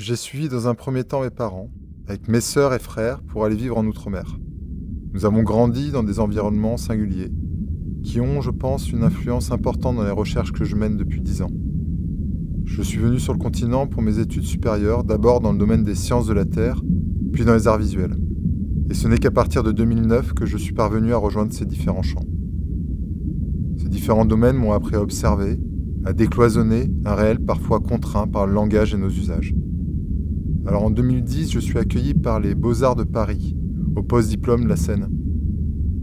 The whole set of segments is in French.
J'ai suivi dans un premier temps mes parents, avec mes sœurs et frères, pour aller vivre en Outre-mer. Nous avons grandi dans des environnements singuliers, qui ont, je pense, une influence importante dans les recherches que je mène depuis dix ans. Je suis venu sur le continent pour mes études supérieures, d'abord dans le domaine des sciences de la Terre, puis dans les arts visuels. Et ce n'est qu'à partir de 2009 que je suis parvenu à rejoindre ces différents champs. Ces différents domaines m'ont appris à observer, à décloisonner un réel parfois contraint par le langage et nos usages. Alors en 2010, je suis accueilli par les Beaux-Arts de Paris, au post-diplôme de la Seine.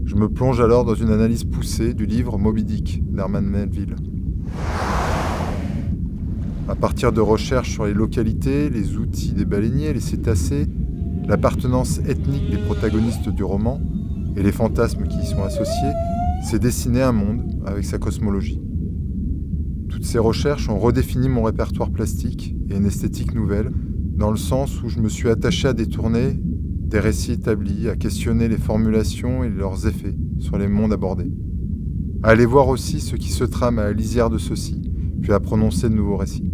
Je me plonge alors dans une analyse poussée du livre Moby Dick d'Herman Melville. À partir de recherches sur les localités, les outils des baleiniers, les cétacés, l'appartenance ethnique des protagonistes du roman et les fantasmes qui y sont associés, s'est dessiné un monde avec sa cosmologie. Toutes ces recherches ont redéfini mon répertoire plastique et une esthétique nouvelle, dans le sens où je me suis attaché à détourner des récits établis, à questionner les formulations et leurs effets sur les mondes abordés, à aller voir aussi ce qui se trame à la lisière de ceux-ci, puis à prononcer de nouveaux récits.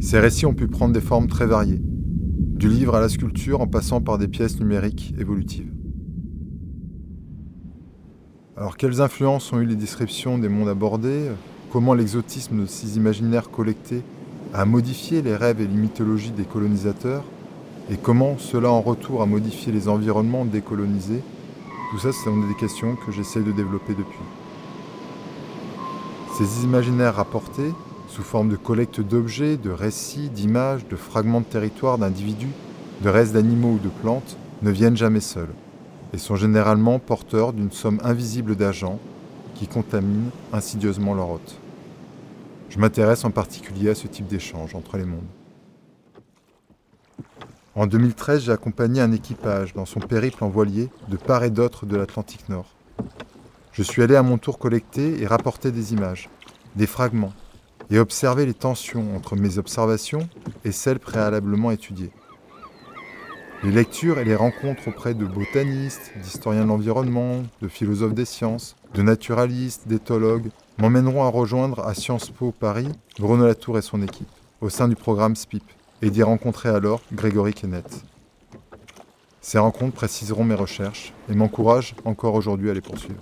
Ces récits ont pu prendre des formes très variées, du livre à la sculpture en passant par des pièces numériques évolutives. Alors quelles influences ont eu les descriptions des mondes abordés? Comment l'exotisme de ces imaginaires collectés a modifié les rêves et les mythologies des colonisateurs Et comment cela en retour a modifié les environnements décolonisés Tout ça, ce sont des questions que j'essaie de développer depuis. Ces imaginaires rapportés, sous forme de collecte d'objets, de récits, d'images, de fragments de territoire, d'individus, de restes d'animaux ou de plantes, ne viennent jamais seuls et sont généralement porteurs d'une somme invisible d'agents qui contaminent insidieusement leur hôte. Je m'intéresse en particulier à ce type d'échange entre les mondes. En 2013, j'ai accompagné un équipage dans son périple en voilier de part et d'autre de l'Atlantique Nord. Je suis allé à mon tour collecter et rapporter des images, des fragments, et observer les tensions entre mes observations et celles préalablement étudiées. Les lectures et les rencontres auprès de botanistes, d'historiens de l'environnement, de philosophes des sciences, de naturalistes, d'éthologues m'emmèneront à rejoindre à Sciences Po Paris Bruno Latour et son équipe, au sein du programme SPIP, et d'y rencontrer alors Grégory Kenneth. Ces rencontres préciseront mes recherches et m'encouragent encore aujourd'hui à les poursuivre.